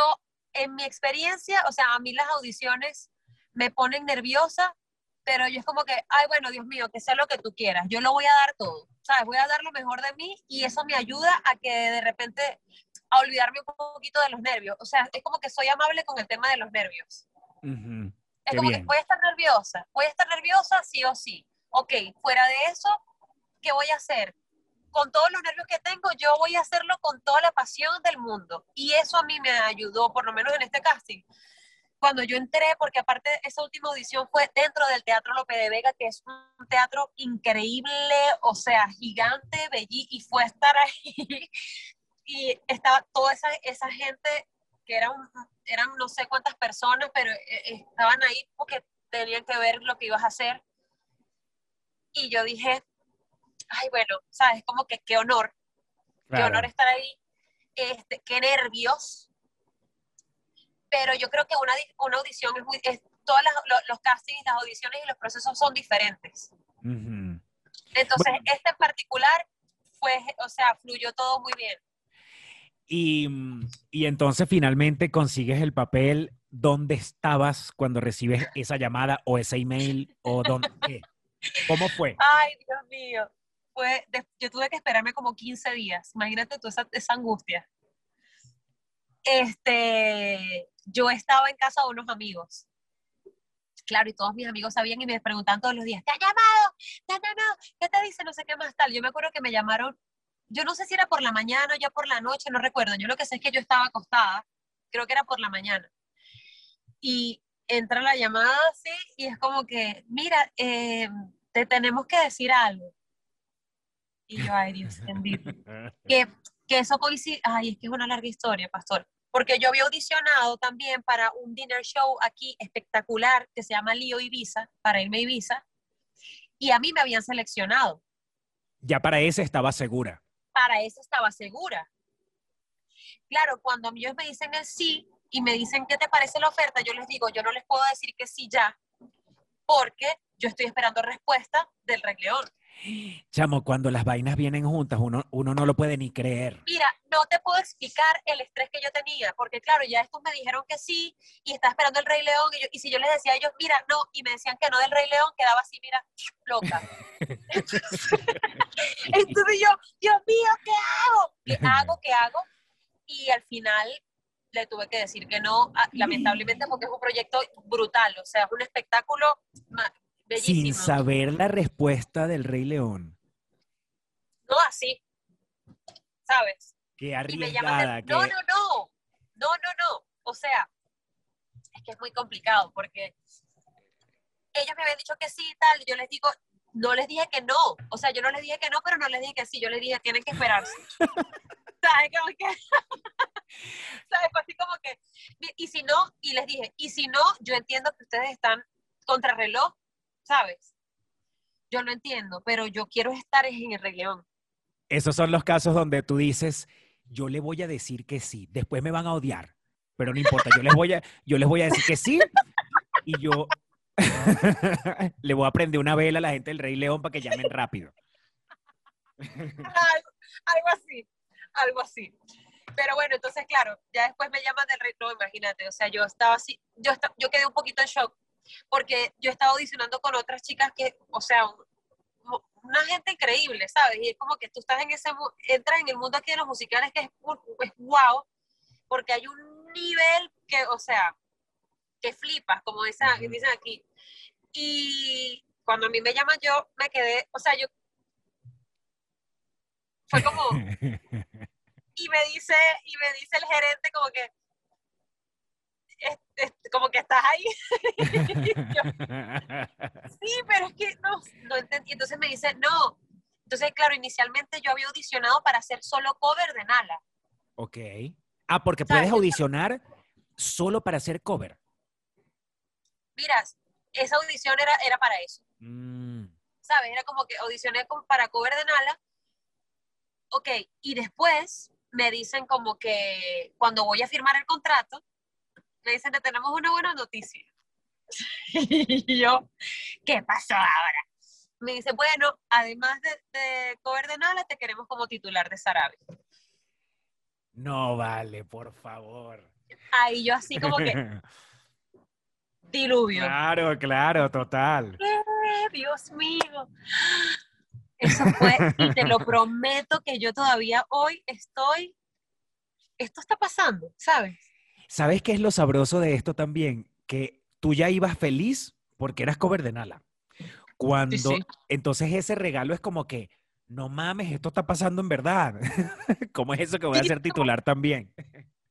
en mi experiencia, o sea, a mí las audiciones me ponen nerviosa, pero yo es como que, ay, bueno, Dios mío, que sea lo que tú quieras, yo lo voy a dar todo, ¿sabes? Voy a dar lo mejor de mí y eso me ayuda a que de repente, a olvidarme un poquito de los nervios. O sea, es como que soy amable con el tema de los nervios. Ujú. Es Qué como bien. que voy a estar nerviosa, voy a estar nerviosa sí o sí. Ok, fuera de eso, ¿qué voy a hacer? Con todos los nervios que tengo, yo voy a hacerlo con toda la pasión del mundo. Y eso a mí me ayudó, por lo menos en este casting. Cuando yo entré, porque aparte esa última audición fue dentro del Teatro López de Vega, que es un teatro increíble, o sea, gigante, bellí, y fue estar ahí. Y estaba toda esa, esa gente que eran, eran no sé cuántas personas, pero eh, estaban ahí porque tenían que ver lo que ibas a hacer. Y yo dije, ay, bueno, sabes, como que qué honor, qué Claro. honor estar ahí, este, qué nervios. Pero yo creo que una, una audición es muy, es, todos los castings, las audiciones y los procesos son diferentes. Ujú. Entonces, Bueno. este en particular fue, o sea, fluyó todo muy bien. Y, mm, y entonces finalmente consigues el papel. ¿Dónde estabas cuando recibes esa llamada o ese email? ¿O dónde? ¿Cómo fue? Ay, Dios mío. Fue, yo tuve que esperarme como 15 días. Imagínate tú esa, esa angustia. Este, yo estaba en casa de unos amigos. Claro, y todos mis amigos sabían y me preguntaban todos los días, ¿te ha llamado? ¿Te ha llamado? ¿Qué te dice? No sé qué más tal. Yo me acuerdo que me llamaron, yo no sé si era por la mañana o ya por la noche, no recuerdo. Yo lo que sé es que yo estaba acostada, creo que era por la mañana. Y entra la llamada así y es como que, mira, eh, te tenemos que decir algo. Y yo, ay Dios bendito. Que, que eso coincide, ay, es que es una larga historia, pastor. Porque yo había audicionado también para un dinner show aquí espectacular que se llama Lío Ibiza, para irme a Ibiza, y a mí me habían seleccionado. Ya para ese estaba segura. Para eso estaba segura. Claro, cuando ellos me dicen el sí y me dicen qué te parece la oferta, yo les digo, yo no les puedo decir que sí ya, porque yo estoy esperando respuesta del Rey León. Chamo, cuando las vainas vienen juntas, uno, uno no lo puede ni creer. Mira, no te puedo explicar el estrés que yo tenía, porque claro, ya estos me dijeron que sí y estaba esperando el Rey León y, yo- y si yo les decía a ellos, mira, no, y me decían que no del Rey León, quedaba así, mira, loca. Entonces yo, Dios mío, ¿qué hago? ¿Qué hago? ¿Qué hago? Y al final le tuve que decir que no, lamentablemente, porque es un proyecto brutal, o sea, es un espectáculo bellísimo. Sin saber la respuesta del Rey León. No así, ¿sabes? Qué y me llaman arriesgada. de, no, no, no, no, no, no, o sea, es que es muy complicado porque ellos me habían dicho que sí y tal, yo les digo, no les dije que no, o sea, yo no les dije que no, pero no les dije que sí, yo les dije, tienen que esperarse. ¿Sabes? Como que, ¿sabes? Fue así como que, y si no, y les dije, y si no, yo entiendo que ustedes están contra reloj, ¿sabes? Yo lo entiendo, pero yo quiero estar en el Rey León. Esos son los casos donde tú dices, yo le voy a decir que sí, después me van a odiar, pero no importa, yo les voy a, yo les voy a decir que sí y yo le voy a prender una vela a la gente del Rey León para que llamen rápido. algo, algo así, algo así. Pero bueno, entonces, claro, ya después me llaman del Rey León, imagínate, o sea, yo estaba así, yo, esta- yo quedé un poquito en shock, porque yo estaba audicionando con otras chicas que, o sea, un- una gente increíble, ¿sabes? Y es como que tú estás en ese, entras en el mundo aquí de los musicales que es, es wow, porque hay un nivel que, o sea, que flipas, como dicen, Ujú. dicen aquí. Y cuando a mí me llaman, yo me quedé, o sea, yo fue como, y me dice, y me dice el gerente como que, es- es- como que estás ahí. Sí, pero es que no, no entendí. Entonces me dice, no. Entonces, claro, inicialmente yo había audicionado para hacer solo cover de Nala. ok. Ah, porque ¿Sabes? puedes audicionar solo para hacer cover. Mira, esa audición era, era para eso. Mm, ¿sabes? Era como que audicioné con- para cover de Nala. Ok, y después me dicen como que cuando voy a firmar el contrato, me dicen que tenemos una buena noticia. y yo, ¿qué pasó ahora? Me dice, bueno, además de, de cover de Nala, te queremos como titular de Sarabe. No vale, por favor. Ahí yo así como que, diluvio. Claro, claro, total. ¡Eh, Dios mío! Eso fue, y te lo prometo que yo todavía hoy estoy, esto está pasando, ¿sabes? ¿Sabes qué es lo sabroso de esto también? Que tú ya ibas feliz porque eras cover de Nala. Cuando, sí. entonces ese regalo es como que, no mames, esto está pasando en verdad. ¿Cómo es eso que voy a Sí, ser titular también?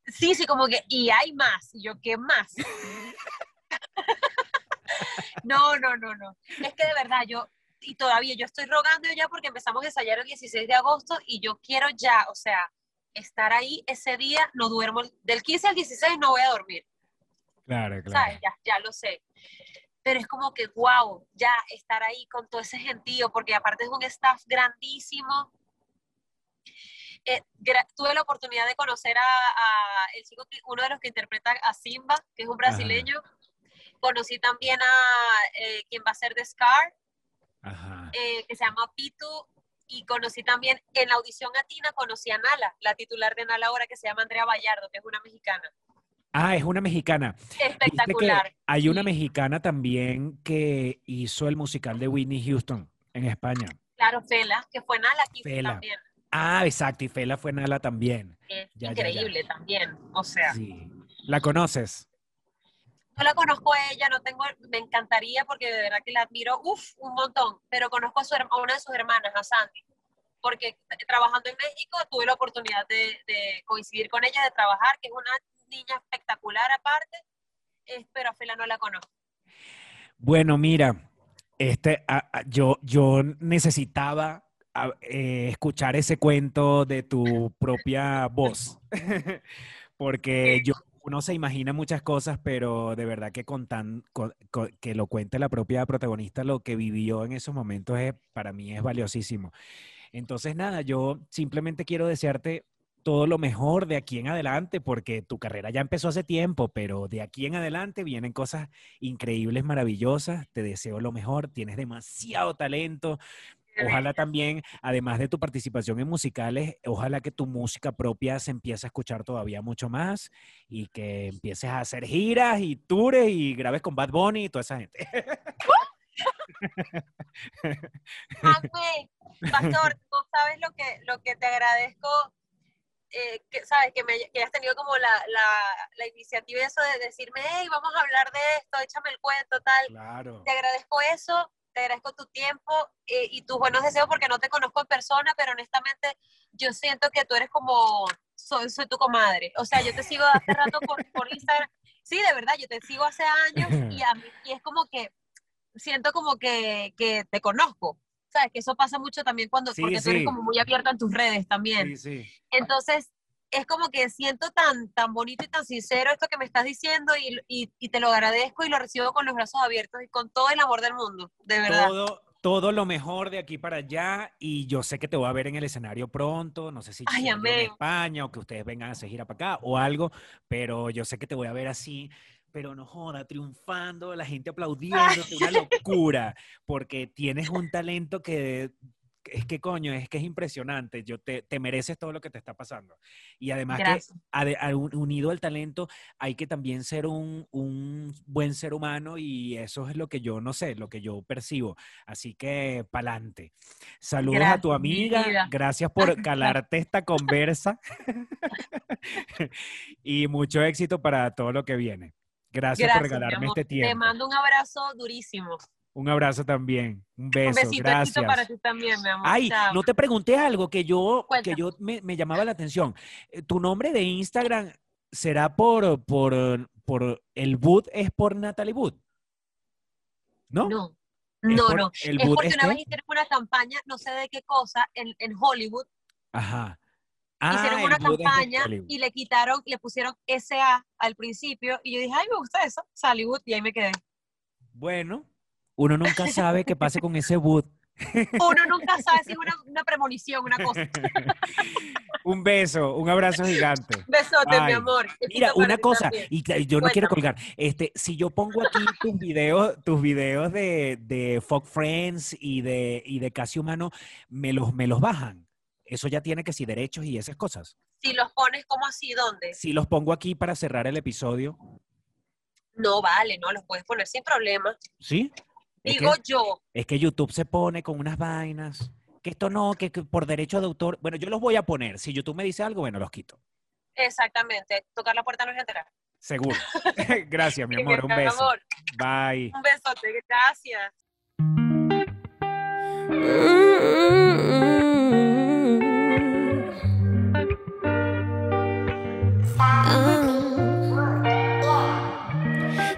Sí, sí, como que, y hay más, y yo, ¿qué más? No, no, no, no. Es que de verdad, yo, y todavía yo estoy rogando ya porque empezamos a ensayar el 16 de agosto y yo quiero ya, o sea, estar ahí ese día, no duermo, del 15 al 16 no voy a dormir. Claro, ¿sabes? Ya, ya lo sé. Pero es como que, wow, ya estar ahí con todo ese gentío, porque aparte es un staff grandísimo. Eh, gra- tuve la oportunidad de conocer a, a el chico, que- uno de los que interpreta a Simba, que es un brasileño. Conocí también a eh, quien va a ser de Scar, Ajá. eh, que se llama Pitu, y conocí también en la audición latina, conocí a Nala, la titular de Nala ahora, que se llama Andrea Vallardo, que es una mexicana. Ah, es una mexicana. Espectacular. hay una mexicana también que hizo el musical de Whitney Houston en España. Claro, Fela, que fue Nala aquí Fela. también. Ah, exacto, y Fela fue Nala también. Es Ya, ya, ya. increíble también. O sea, Sí. ¿La conoces? No la conozco a ella, no tengo, me encantaría porque de verdad que la admiro, uff, un montón, pero conozco a, su, a una de sus hermanas, a Sandy, porque trabajando en México tuve la oportunidad de, coincidir con ella, de trabajar, que es una niña espectacular aparte, pero a Fela no la conozco. Bueno, mira, este, a- yo, yo necesitaba eh, escuchar ese cuento de tu propia voz, porque yo, uno se imagina muchas cosas, pero de verdad que con tan, con- con- que lo cuente la propia protagonista, lo que vivió en esos momentos es, para mí es valiosísimo. Entonces, nada, yo simplemente quiero desearte todo lo mejor de aquí en adelante, porque tu carrera ya empezó hace tiempo, pero de aquí en adelante vienen cosas increíbles, maravillosas. Te deseo lo mejor, tienes demasiado talento. Ojalá también, además de tu participación en musicales, ojalá que tu música propia se empiece a escuchar todavía mucho más y que empieces a hacer giras y tours y grabes con Bad Bunny y toda esa gente. Amén. Pastor, tú sabes lo que, lo que te agradezco, eh, que, sabes, que, me, que hayas tenido como la, la, la iniciativa de eso de decirme, hey, vamos a hablar de esto, échame el cuento, tal. Claro. Te agradezco eso, te agradezco tu tiempo eh, y tus buenos deseos porque no te conozco en persona, pero honestamente yo siento que tú eres como, soy, soy tu comadre. O sea, yo te sigo hace rato por, por Instagram. Sí, de verdad, yo te sigo hace años y, a mí, y es como que siento como que, que te conozco. ¿Sabes? Que eso pasa mucho también cuando, Sí, porque tú eres como muy abierta en tus redes también. Sí, sí. Entonces, es como que siento tan, tan bonito y tan sincero esto que me estás diciendo y, y, y te lo agradezco y lo recibo con los brazos abiertos y con todo el amor del mundo, de verdad. Todo, todo lo mejor de aquí para allá y yo sé que te voy a ver en el escenario pronto, no sé si Ay, en. España o que ustedes vengan a hacer gira para acá o algo, pero yo sé que te voy a ver así, pero no joda, triunfando, la gente aplaudiéndote, una locura, porque tienes un talento que es que coño, es que es impresionante, yo te, te mereces todo lo que te está pasando. Y además Gracias. a- unido al talento hay que también ser un, un buen ser humano y eso es lo que yo no sé, lo que yo percibo. Así que pa'lante. Saludos a tu amiga, gracias por calarte esta conversa y mucho éxito para todo lo que viene. Gracias, por Gracias, mi regalarme este tiempo. Te mando un abrazo durísimo. Un abrazo también, un beso, un besito gracias. para ti también, mi amor. Ay, Chao. no te pregunté algo que yo, que yo me, me llamaba la atención. Eh, ¿Tu nombre de Instagram será por, por, por el boot es por Natalie Wood? ¿No? No, no, por- no. el Es porque una vez qué? hicieron una campaña, no sé de qué cosa, en, en Hollywood. Ajá. hicieron Ah, una campaña y le quitaron, le pusieron SA al principio. Y yo dije, ay, me gusta eso, Hollywood. Y ahí me quedé. Bueno, uno nunca sabe qué pase con ese boot. Uno nunca sabe si es una, una premonición, una cosa. un beso, un abrazo gigante. Besote, mi amor. Mira, una cosa, también. y yo no quiero colgar. Este, si yo pongo aquí tus videos, tus videos de, de Folk Friends y de, y de Casi Humano, me los, me los bajan. Eso ya tiene que sí derechos y esas cosas. Si los pones como así, ¿dónde? Si los pongo aquí para cerrar el episodio, No vale, no, los puedes poner sin problema. ¿sí? Es Digo que, yo, es que YouTube se pone con unas vainas, que esto no, que, que por derecho de autor. Bueno, yo los voy a poner. Si YouTube me dice algo, bueno, los quito. exactamente, tocar la puerta no es entrar. Seguro. Gracias, mi amor. Un beso. amor, Bye. un besote, gracias.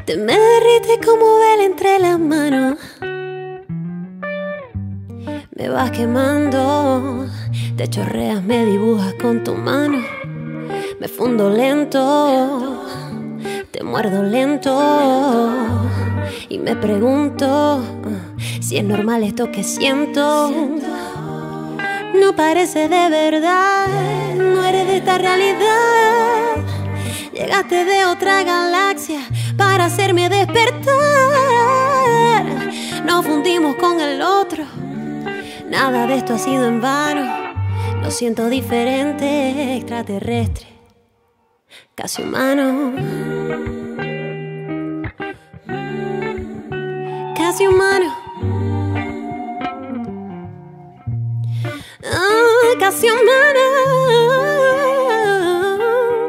Te me derrite como vela entre las manos. Me vas quemando, te chorreas, me dibujas con tu mano. Me fundo lento, te muerdo lento. Y me pregunto si es normal esto que siento. No parece de verdad, no eres de esta realidad. Llegaste de otra galaxia para hacerme despertar. Nos fundimos con el otro. Nada de esto ha sido en vano. Lo siento diferente, extraterrestre, casi humano. Casi humano. Ah, casi humano.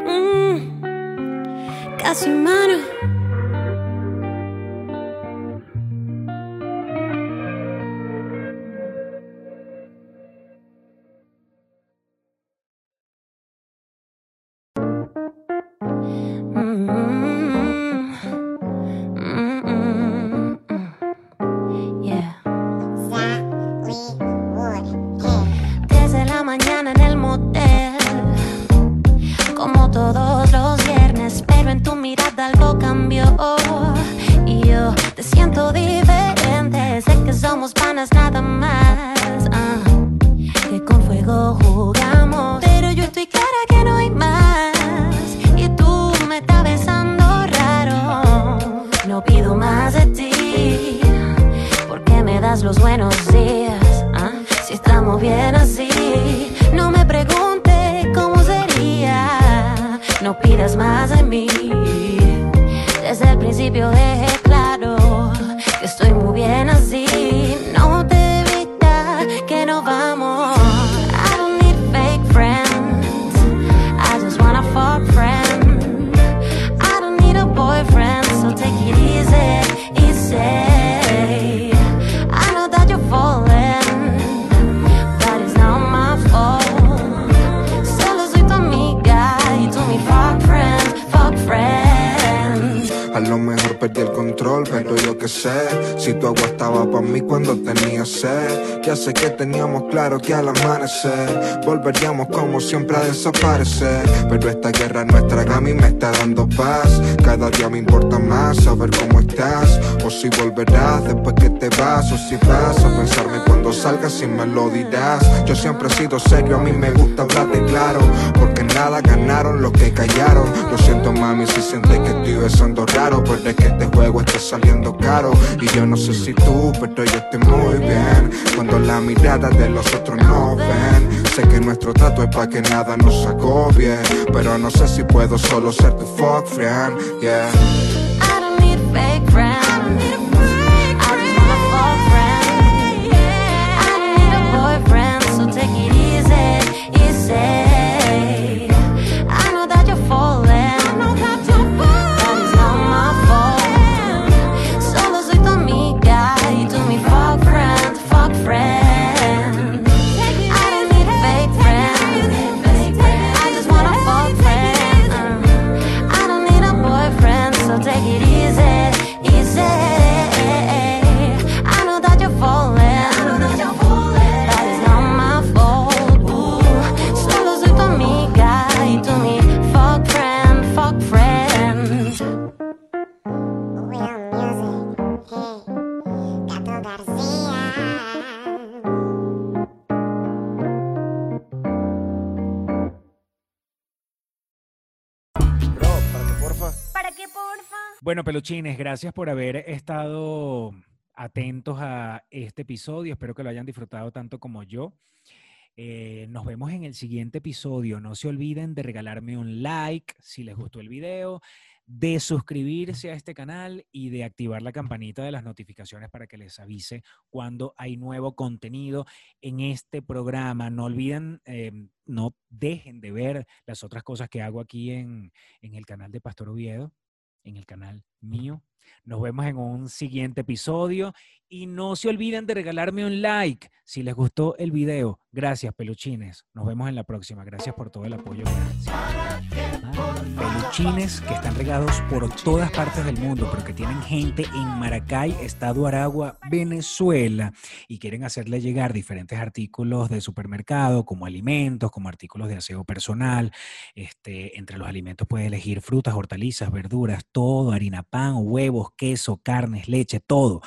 Mm, Casi humano. say como siempre a desaparecer. Pero esta guerra nuestra que a mí me está dando paz. Cada día me importa más saber cómo estás. O si volverás después que te vas. O si vas a pensarme cuando salgas y me lo dirás. Yo siempre he sido serio, a mí me gusta hablarte claro. Porque nada ganaron los que callaron. Lo siento, mami, si sientes que estoy besando raro. Pero es que este juego está saliendo caro. Y yo no sé si tú, pero yo estoy muy bien. Cuando la mirada de los otros no ven. Sé que nuestro trato es para que nada nos agobie. Pero no sé si puedo solo ser tu fuck friend. Yeah. Peluchines, gracias por haber estado atentos a este episodio. Espero que lo hayan disfrutado tanto como yo. Eh, nos vemos en el siguiente episodio. No se olviden de regalarme un like si les gustó el video, de suscribirse a este canal y de activar la campanita de las notificaciones para que les avise cuando hay nuevo contenido en este programa. No olviden, eh, no dejen de ver las otras cosas que hago aquí en, en el canal de Pastor Oviedo, en el canal mío. Nos vemos en un siguiente episodio y no se olviden de regalarme un like si les gustó el video. Gracias, peluchines. Nos vemos en la próxima. Gracias por todo el apoyo. Peluchines que están regados por todas partes del mundo, pero que tienen gente en Maracay, Estado Aragua, Venezuela, y quieren hacerle llegar diferentes artículos de supermercado, como alimentos, como artículos de aseo personal. Este, entre los alimentos puedes elegir frutas, hortalizas, verduras, todo, harina pan, huevos, queso, carnes, leche, todo.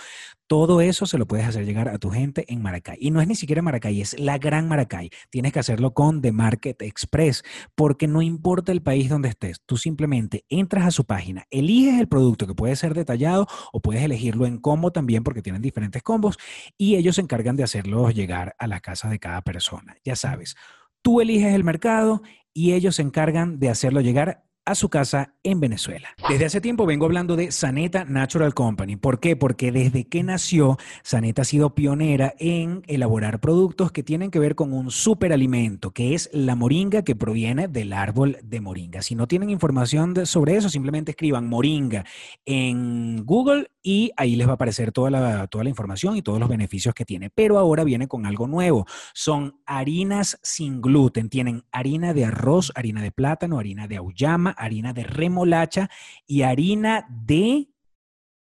Todo eso se lo puedes hacer llegar a tu gente en Maracay. Y no es ni siquiera Maracay, es la gran Maracay. Tienes que hacerlo con The Market Express, porque no importa el país donde estés, tú simplemente entras a su página, eliges el producto que puede ser detallado o puedes elegirlo en combo también, porque tienen diferentes combos, y ellos se encargan de hacerlo llegar a las casas de cada persona. Ya sabes, tú eliges el mercado y ellos se encargan de hacerlo llegar a su casa en Venezuela. Desde hace tiempo vengo hablando de Saneta Natural Company. ¿Por qué? Porque desde que nació, Saneta ha sido pionera en elaborar productos que tienen que ver con un superalimento, que es la moringa que proviene del árbol de moringa. Si no tienen información sobre eso, simplemente escriban moringa en Google y ahí les va a aparecer toda la, toda la información y todos los beneficios que tiene. Pero ahora viene con algo nuevo. Son harinas sin gluten. Tienen harina de arroz, harina de plátano, harina de auyama, harina de remolacha y harina de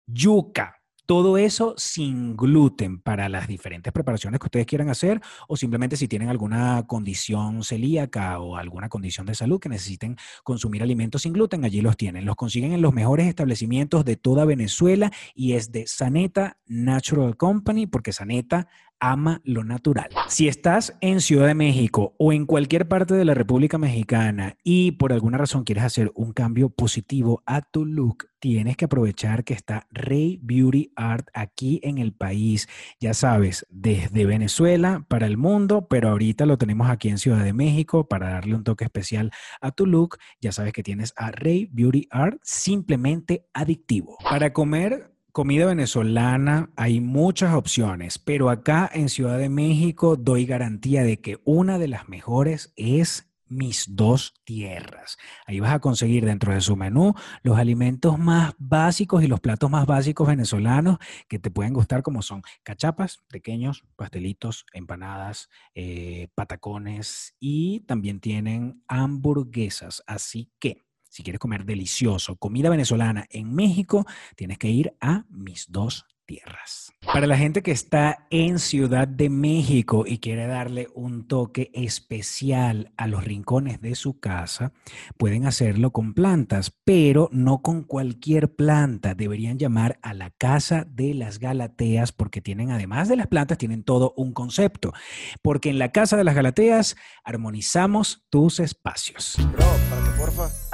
yuca. Todo eso sin gluten para las diferentes preparaciones que ustedes quieran hacer o simplemente si tienen alguna condición celíaca o alguna condición de salud que necesiten consumir alimentos sin gluten, allí los tienen. Los consiguen en los mejores establecimientos de toda Venezuela y es de Saneta Natural Company porque Saneta ama lo natural. Si estás en Ciudad de México o en cualquier parte de la República Mexicana y por alguna razón quieres hacer un cambio positivo a tu look, tienes que aprovechar que está Rey Beauty Art aquí en el país. Ya sabes, desde Venezuela para el mundo, pero ahorita lo tenemos aquí en Ciudad de México para darle un toque especial a tu look. Ya sabes que tienes a Rey Beauty Art simplemente adictivo. Para comer comida venezolana hay muchas opciones, pero acá en Ciudad de México doy garantía de que una de las mejores es mis dos tierras. Ahí vas a conseguir dentro de su menú los alimentos más básicos y los platos más básicos venezolanos que te pueden gustar, como son cachapas, pequeños, pastelitos, empanadas, eh, patacones y también tienen hamburguesas. Así que Si quieres comer delicioso, comida venezolana en México, tienes que ir a Mis Dos Tierras. Para la gente que está en Ciudad de México y quiere darle un toque especial a los rincones de su casa, pueden hacerlo con plantas, pero no con cualquier planta. Deberían llamar a la Casa de las Galateas porque tienen, además de las plantas, tienen todo un concepto. Porque en la Casa de las Galateas armonizamos tus espacios. Bro, para que porfa.